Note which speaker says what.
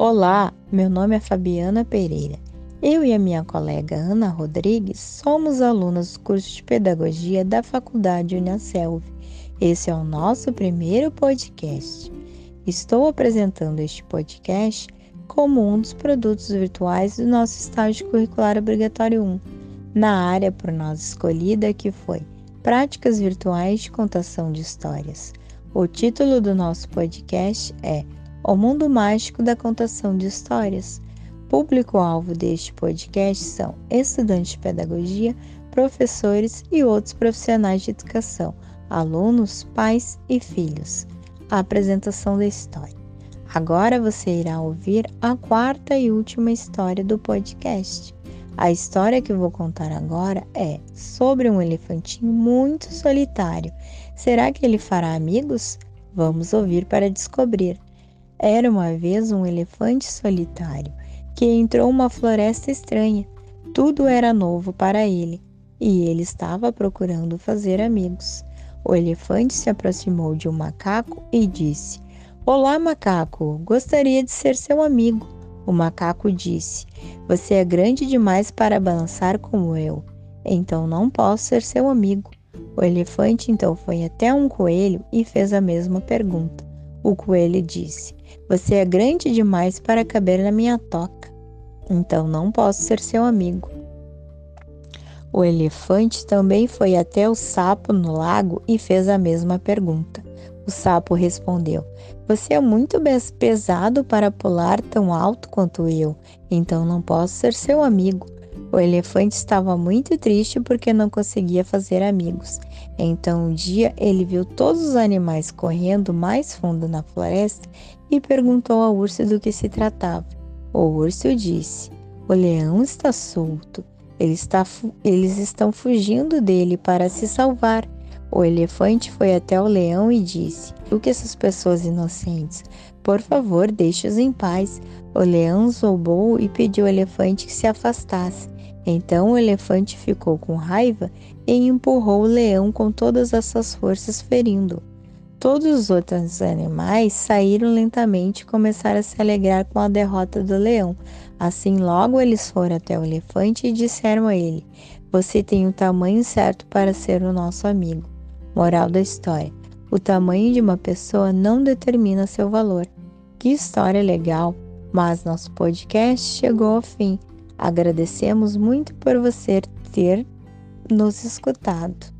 Speaker 1: Olá, meu nome é Fabiana Pereira. Eu e a minha colega Ana Rodrigues somos alunas do curso de Pedagogia da Faculdade Unicelv. Esse é o nosso primeiro podcast. Estou apresentando este podcast como um dos produtos virtuais do nosso estágio curricular obrigatório 1, na área por nós escolhida que foi Práticas Virtuais de Contação de Histórias. O título do nosso podcast é O Mundo Mágico da Contação de Histórias Público-alvo deste podcast são estudantes de pedagogia, professores e outros profissionais de educação, alunos, pais e filhos. A apresentação da história. Agora você irá ouvir a quarta e última história do podcast. A história que vou contar agora é sobre um elefantinho muito solitário. Será que ele fará amigos? Vamos ouvir para descobrir. Era uma vez um elefante solitário que entrou uma floresta estranha. Tudo era novo para ele e ele estava procurando fazer amigos. O elefante se aproximou de um macaco e disse: Olá, macaco, gostaria de ser seu amigo. O macaco disse: Você é grande demais para balançar como eu, então não posso ser seu amigo. O elefante então foi até um coelho e fez a mesma pergunta. O coelho disse: Você é grande demais para caber na minha toca, então não posso ser seu amigo. O elefante também foi até o sapo no lago e fez a mesma pergunta. O sapo respondeu: Você é muito pesado para pular tão alto quanto eu, então não posso ser seu amigo. O elefante estava muito triste porque não conseguia fazer amigos. Então um dia ele viu todos os animais correndo mais fundo na floresta e perguntou ao urso do que se tratava. O urso disse: O leão está solto. Ele está eles estão fugindo dele para se salvar. O elefante foi até o leão e disse: O que essas pessoas inocentes? Por favor, deixe-os em paz. O leão zombou e pediu ao elefante que se afastasse. Então o elefante ficou com raiva e empurrou o leão com todas as suas forças, ferindo. Todos os outros animais saíram lentamente e começaram a se alegrar com a derrota do leão. Assim, logo eles foram até o elefante e disseram a ele: Você tem o tamanho certo para ser o nosso amigo. Moral da história: O tamanho de uma pessoa não determina seu valor. Que história legal! Mas nosso podcast chegou ao fim. Agradecemos muito por você ter nos escutado.